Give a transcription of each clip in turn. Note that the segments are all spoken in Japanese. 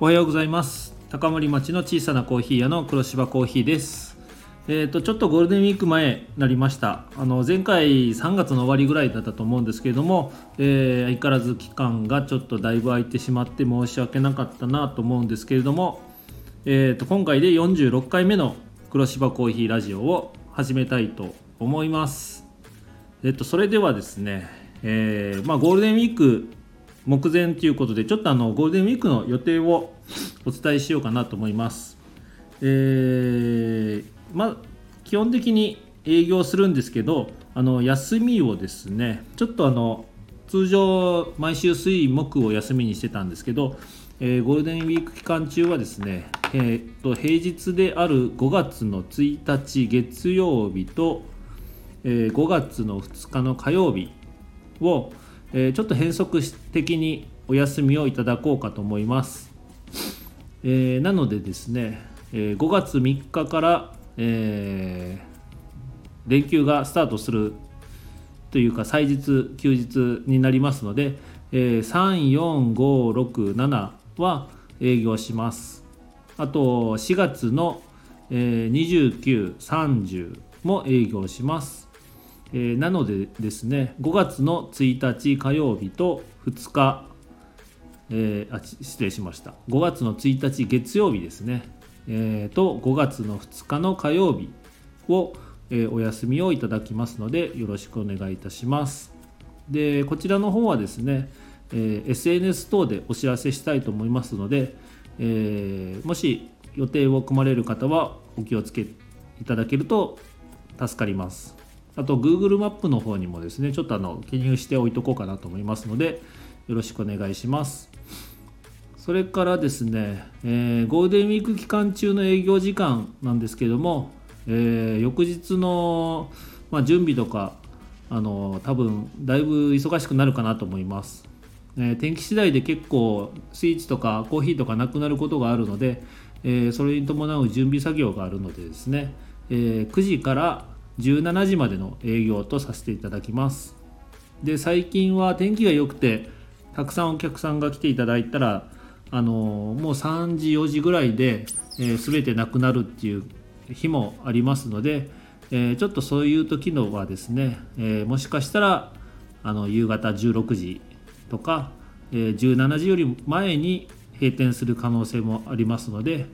おはようございます。高森町の小さなコーヒー屋の黒芝コーヒーです。えーと、ちょっとゴールデンウィーク前になりました。あの前回3月の終わりぐらいだったと思うんですけれども、えー、相変わらず期間がちょっとだいぶ空いてしまって申し訳なかったなと思うんですけれども、えーと、今回で46回目の黒芝コーヒーラジオを始めたいと思います。えっ、ー、と、それではですね、えー、まあ、ゴールデンウィーク目前ということでちょっとあのゴールデンウィークの予定をお伝えしようかなと思います。えー、ま基本的に営業するんですけどあの休みをですねちょっとあの通常毎週水木を休みにしてたんですけど、えー、ゴールデンウィーク期間中はですね、えー、と平日である5月の1日月曜日と、えー、5月の2日の火曜日をえー、ちょっと変則的にお休みをいただこうかと思います。えー、なのでですね、えー、5月3日から、え連休がスタートするというか祭日休日になりますので、え34567は営業します。あと4月の、え2930も営業します。えー、なのでですね5月の1日火曜日と2日、えー、あ失礼しました。5月の1日月曜日ですね、えー、と5月の2日の火曜日を、え、お休みをいただきますのでよろしくお願いいたします。でこちらの方はですね、え、SNS 等でお知らせしたいと思いますので、え、もし予定を組まれる方はお気をつけいただけると助かります。あと Google マップの方にもですねちょっとあの記入しておいとこうかなと思いますのでよろしくお願いします。それからですね、えー、ゴールデンウィーク期間中の営業時間なんですけども、えー、翌日の、まあ、準備とかあの多分だいぶ忙しくなるかなと思います、え、天気次第で結構スイーツとかコーヒーとかなくなることがあるので、えそれに伴う準備作業があるのでですね、え9時から17時までの営業とさせていただきます。で最近は天気が良くてたくさんお客さんが来ていただいたらあのもう3時4時ぐらいで、えー、全てなくなるっていう日もありますので、えー、ちょっとそういう時のはですね、えー、もしかしたらあの夕方16時とか、えー、17時より前に閉店する可能性もありますので、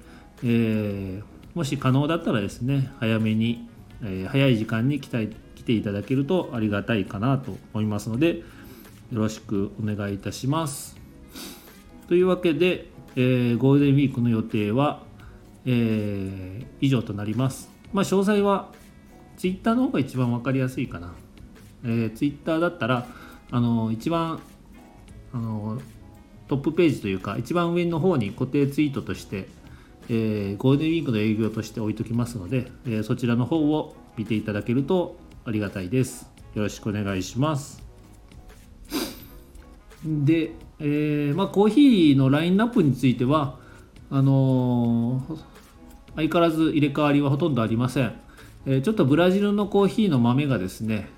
えもし可能だったらですね早めにえ早い時間に来た来ていただけるとありがたいかなと思いますのでよろしくお願いいたします。というわけで、えー、ゴールデンウィークの予定は、えー、以上となります。まあ、詳細は Twitter の方が一番分かりやすいかな。えー、Twitter だったらあの一番あのトップページというか一番上の方に固定ツイートとしてえー、ゴールデンウィークの営業として置いときますので、えー、そちらの方を見ていただけるとありがたいです。よろしくお願いします。で、えー、まあ、コーヒーのラインナップについては、あのー、相変わらず入れ替わりはほとんどありません。えちょっとブラジルのコーヒーの豆がですね、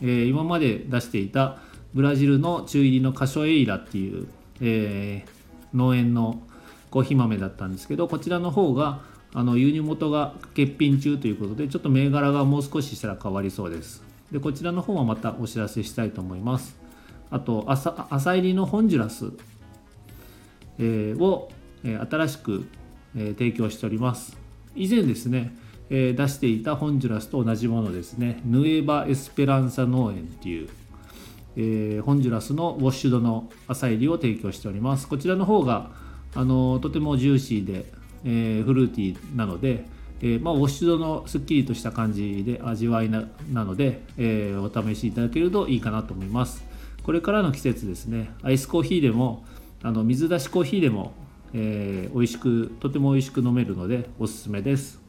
え今まで出していたブラジルの中入りのカショエイラっていう、え農園のコーヒー豆だったんですけどこちらの方があの輸入元が欠品中ということでちょっと銘柄がもう少ししたら変わりそうです。でこちらの方はまたお知らせしたいと思います。あと朝朝入りのホンジュラス、えー、を、えー、新しく、えー、提供しております。以前ですね、え出していたホンジュラスと同じものですねヌエバ・エスペランサ農園っていうえー、ホンジュラスのウォッシュドの朝入りを提供しております。こちらの方があのとてもジューシーで、えー、フルーティーなので、えー、まあ、ウォッシュドのすっきりとした感じで味わいなので、えー、お試しいただけるといいかなと思います。これからの季節ですね。アイスコーヒーでもあの水出しコーヒーでも、えー、美味しくとても美味しく飲めるのでおすすめです。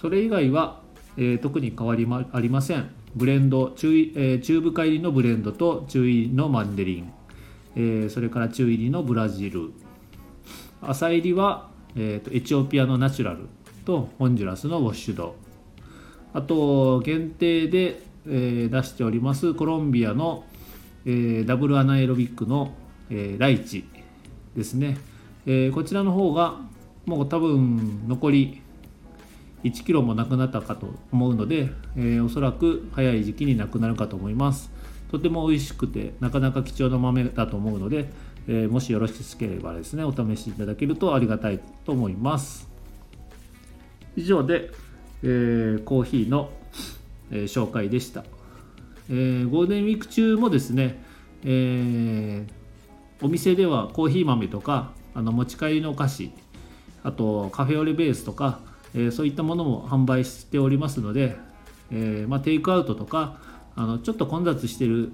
それ以外は、え、特に変わり、ありません。ブレンド中,、えー、中深入りのブレンドと中入りのマンデリン。えー、それから中入りのブラジル。浅入りは、えーと、エチオピアのナチュラルとホンジュラスのウォッシュド。あと限定で、えー、出しておりますコロンビアの、えー、ダブルアナエロビックの、えー、ライチですね、え、こちらの方がもう多分残り1キロもなくなったかと思うので、え、おそらく早い時期になくなるかと思います。とても美味しくてなかなか貴重な豆だと思うので、えー、もしよろしければですねお試しいただけるとありがたいと思います。以上で、えー、コーヒーの、え紹介でした、えーゴールデンウィーク中もですね、えお店ではコーヒー豆とかあの持ち帰りのお菓子あとカフェオレベースとか、え、そういったものも販売しておりますので、え、まあ、テイクアウトとかあのちょっと混雑してる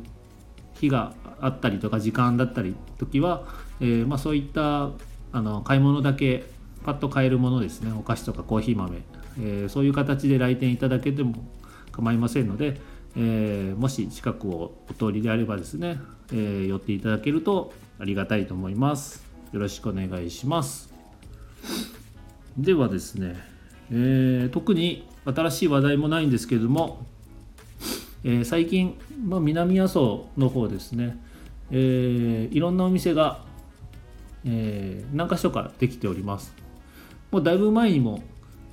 日があったりとか時間だったり時は、えー、まあ、そういったあの買い物だけパッと買えるものですね。お菓子とかコーヒー豆、えそういう形で来店いただけても構いませんので、えもし近くをお通りであればですね、え寄っていただけるとありがたいと思います。よろしくお願いします。ではですね、えー、特に新しい話題もないんですけれども、えー、最近、まあ、南阿蘇の方ですね、えー、いろんなお店が、え何か所かできております。もうだいぶ前にも、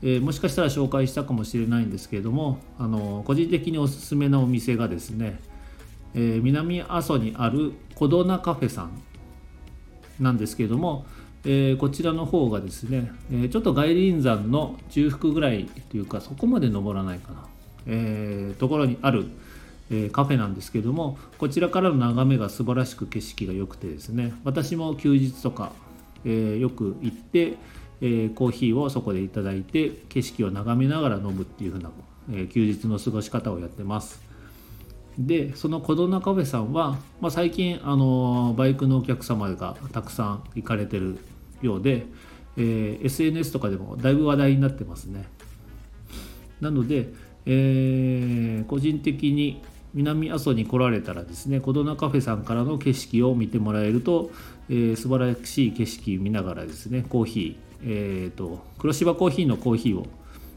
えもしかしたら紹介したかもしれないんですけれどもあの個人的におすすめのお店がですね、え南阿蘇にあるコドナカフェさんなんですけれども、えー、こちらの方がですね、えー、ちょっと外輪山の中腹ぐらいというかそこまで登らないかな、えー、ところにある、えカフェなんですけどもこちらからの眺めが素晴らしく景色が良くてですね私も休日とか、えよく行って、えコーヒーをそこでいただいて景色を眺めながら飲むっていう風な、え休日の過ごし方をやってます。でそのコドナカフェさんは、まあ、最近あのバイクのお客様がたくさん行かれてるようで、えー、SNS とかでもだいぶ話題になってますねなので、えー、個人的に南阿蘇に来られたらですねコドナカフェさんからの景色を見てもらえると、えー、素晴らしい景色見ながらですねコーヒー、えーと黒芝コーヒーのコーヒーを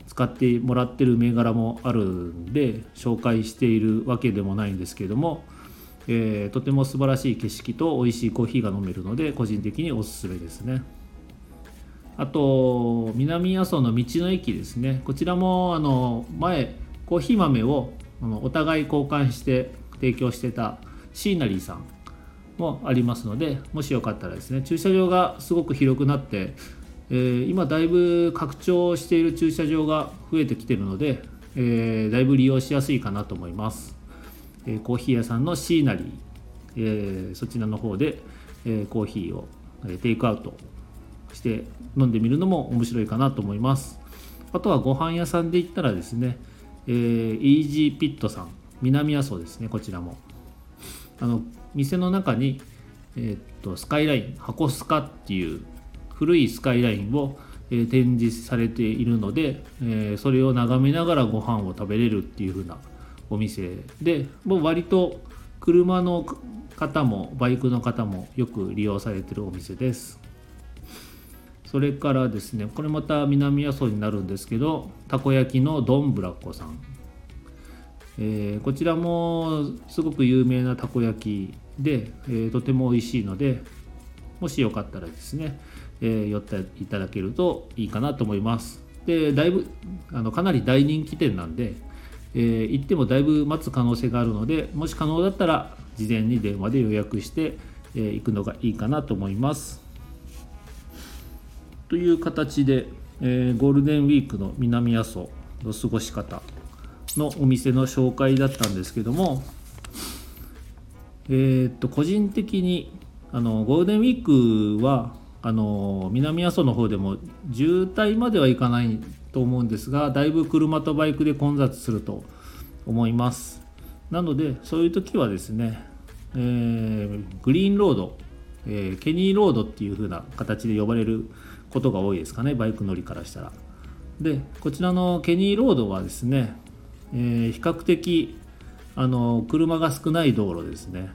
使ってもらってる銘柄もあるんで紹介しているわけでもないんですけども、えー、とても素晴らしい景色と美味しいコーヒーが飲めるので個人的におすすめですね。あと南阿蘇の道の駅ですね。こちらもあの前コーヒー豆をお互い交換して提供してたシーナリーさんもありますのでもしよかったらですね駐車場がすごく広くなってえー、今だいぶ拡張している駐車場が増えてきてるので、えー、だいぶ利用しやすいかなと思います、えー、コーヒー屋さんのシーナリー、えそちらの方で、えコーヒーをテイクアウトして飲んでみるのも面白いかなと思います。あとはご飯屋さんで言ったらですね、えー、イージーピットさん南阿蘇ですねこちらも。あの店の中に、えー、っとスカイライン箱スカっていう古いスカイラインを、え展示されているので、えそれを眺めながらご飯を食べれるっていう風なお店でもう割と車の方もバイクの方もよく利用されてるお店です。それからですねこれまた南阿蘇になるんですけどたこ焼きのどんぶらっこさん、えー、こちらもすごく有名なたこ焼きで、えー、とても美味しいのでもしよかったらですねえー、寄っていただけるといいかなと思います。でだいぶあのかなり大人気店なんで、えー、行ってもだいぶ待つ可能性があるのでもし可能だったら事前に電話で予約して、えー、行くのがいいかなと思います。という形で、えー、ゴールデンウィークの南阿蘇の過ごし方のお店の紹介だったんですけども、えー、っと個人的にあのゴールデンウィークはあの南阿蘇の方でも渋滞まではいかないと思うんですがだいぶ車とバイクで混雑すると思います。なのでそういう時はですね、えー、グリーンロード、えー、ケニーロードっていう風な形で呼ばれることが多いですかねバイク乗りからしたら。でこちらのケニーロードはですね、えー、比較的あの車が少ない道路ですね。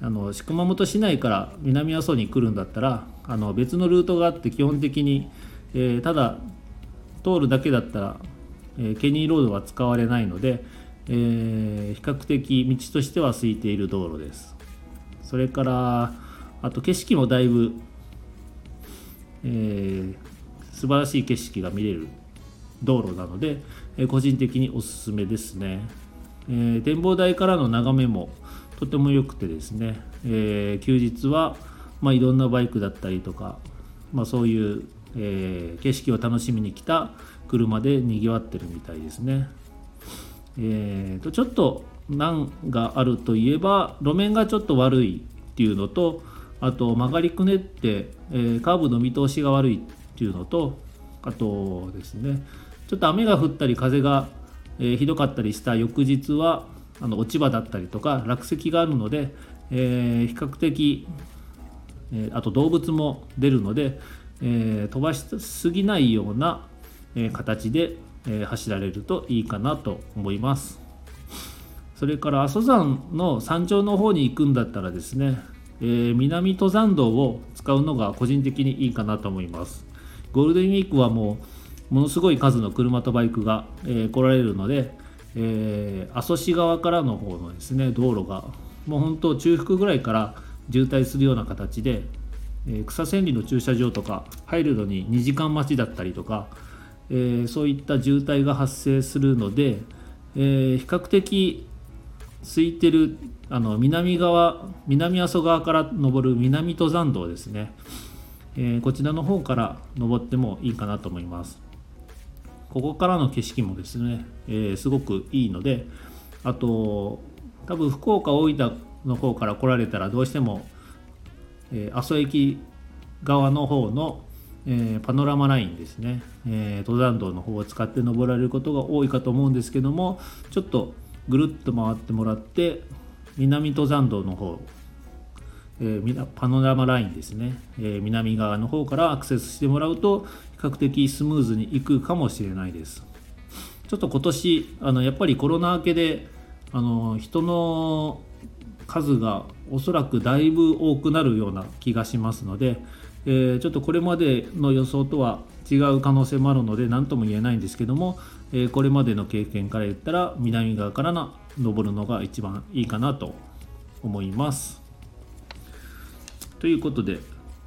あの熊本市内から南阿蘇に来るんだったらあの別のルートがあって基本的に、えー、ただ通るだけだったら、えー、ケニーロードは使われないので、えー、比較的道としては空いている道路です。それからあと景色もだいぶえー、素晴らしい景色が見れる道路なので、えー、個人的におすすめですね、えー、展望台からの眺めもとても良くてですね、え休日は、まあ、いろんなバイクだったりとか、まあ、そういう、え景色を楽しみに来た車でにぎわってるみたいですね。えーと、ちょっと難があるといえば路面がちょっと悪いっていうのとあと曲がりくねって、えー、カーブの見通しが悪いっていうのとあとですねちょっと雨が降ったり風が、えー、ひどかったりした翌日はあの落ち葉だったりとか落石があるので、えー、比較的、えあと動物も出るので、え飛ばしすぎないような、え形でえ走られるといいかなと思います。それから阿蘇山の山頂の方に行くんだったらですね、えー、南登山道を使うのが個人的にいいかなと思います。ゴールデンウィークはもうものすごい数の車とバイクが、えー、来られるので、えー、阿蘇市側からの方のですね道路がもう本当中腹ぐらいから渋滞するような形で、え草千里の駐車場とか入るのに2時間待ちだったりとかえ、そういった渋滞が発生するので、え、比較的空いてるあの南側南阿蘇側から登る南登山道ですね、えー、こちらの方から登ってもいいかなと思います。ここからの景色もですね、えー、すごくいいのであと多分福岡大分の方から来られたらどうしても、えー、阿蘇駅側の方のえー、パノラマラインですね、えー、登山道の方を使って登られることが多いかと思うんですけどもちょっとぐるっと回ってもらって南登山道の方、えー、パノラマラインですね、え南側の方からアクセスしてもらうと比較的スムーズにいくかもしれないです。ちょっと今年あのやっぱりコロナ明けであの人の数がおそらくだいぶ多くなるような気がしますので、えー、ちょっとこれまでの予想とは違う可能性もあるので何とも言えないんですけども、え、これまでの経験から言ったら南側からの登るのが一番いいかなと思います。ということで、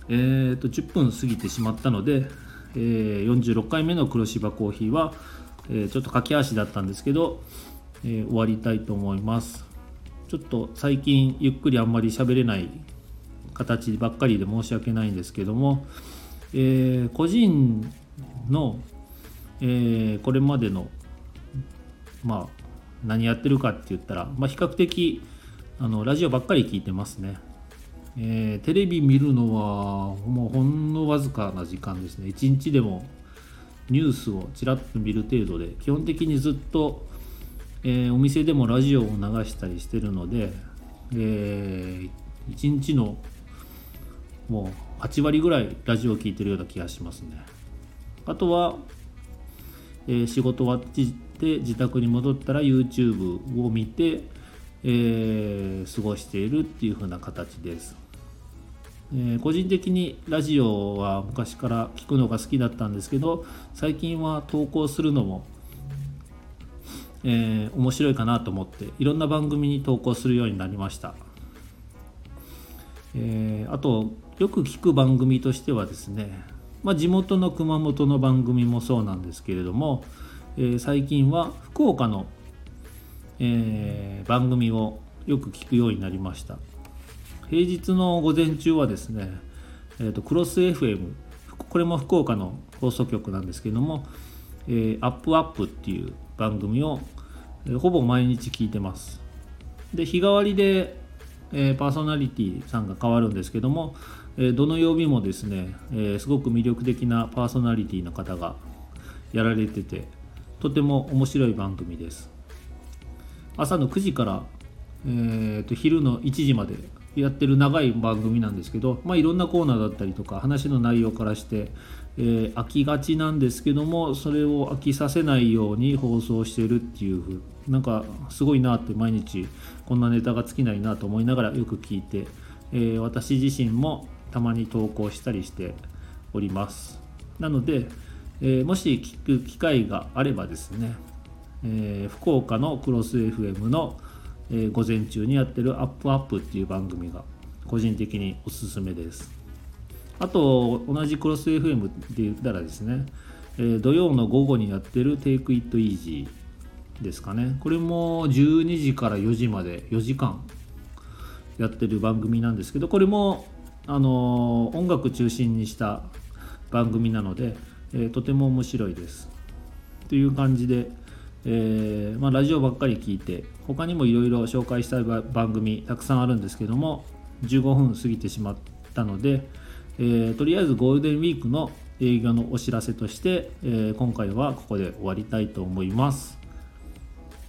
えーと、10分過ぎてしまったので、えー、46回目の黒芝コーヒーは、えー、ちょっと駆け足だったんですけど、えー、終わりたいと思います。ちょっと最近ゆっくりあんまり喋れない形ばっかりで申し訳ないんですけども、えー、個人の、えー、これまでのまあ何やってるかって言ったら、まあ、比較的あのラジオばっかり聞いてますね、えー、テレビ見るのはもうほんのわずかな時間ですね。一日でもニュースをちらっと見る程度で基本的にずっと、えー、お店でもラジオを流したりしてるので、えー、一日のもう8割ぐらいラジオを聴いてるような気がしますね。あとは、えー、仕事終わって自宅に戻ったら YouTube を見て、えー、過ごしているっていう風な形です、えー、個人的にラジオは昔から聞くのが好きだったんですけど最近は投稿するのもえー、面白いかなと思っていろんな番組に投稿するようになりました、えー、あとよく聞く番組としてはですね、まあ、地元の熊本の番組もそうなんですけれども、えー、最近は福岡の、えー、番組をよく聞くようになりました。平日の午前中はですね、えーと、クロス FM これも福岡の放送局なんですけども「えー、アップアップっていう番組を、え、ほぼ毎日聞いてます。で日替わりで、えー、パーソナリティさんが変わるんですけどもえどの曜日もですね、えすごく魅力的なパーソナリティの方がやられててとても面白い番組です。朝の9時から、えー、と昼の1時までやってる長い番組なんですけど、まあ、いろんなコーナーだったりとか話の内容からして、えー、飽きがちなんですけどもそれを飽きさせないように放送してるっていうなんかすごいなって毎日こんなネタが尽きないなと思いながらよく聞いて、えー、私自身もたまに投稿したりしております。なので、えー、もし聞く機会があればですね、えー、福岡のクロス FM の、えー、午前中にやってる「アップアップっていう番組が個人的におすすめです。あと同じクロス FM で言ったらですね、えー、土曜の午後にやってる Take It Easy ですかね。これも12時から4時まで4時間やってる番組なんですけどこれもあの音楽中心にした番組なので、えー、とても面白いです。という感じで、えー、まあ、ラジオばっかり聞いて他にもいろいろ紹介したい番組たくさんあるんですけども15分過ぎてしまったので、えー、とりあえずゴールデンウィークの営業のお知らせとして、え今回はここで終わりたいと思います。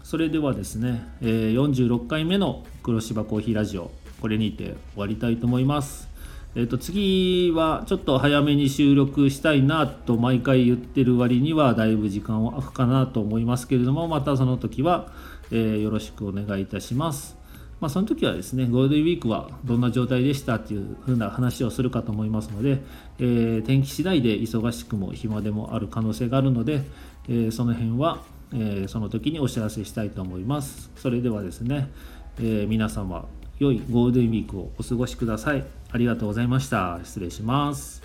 それではですね、え46回目の黒芝コーヒーラジオこれにて終わりたいと思います。えー、と次はちょっと早めに収録したいなと毎回言ってる割にはだいぶ時間は空くかなと思いますけれどもまたその時は、えー、よろしくお願いいたします。まあ、その時はですねゴールデンウィークはどんな状態でしたっていう風な話をするかと思いますので、えー、天気次第で忙しくも暇でもある可能性があるので、えー、その辺は、えー、その時にお知らせしたいと思います。それではですね、え皆様良いゴールデンウィークをお過ごしください。ありがとうございました。失礼します。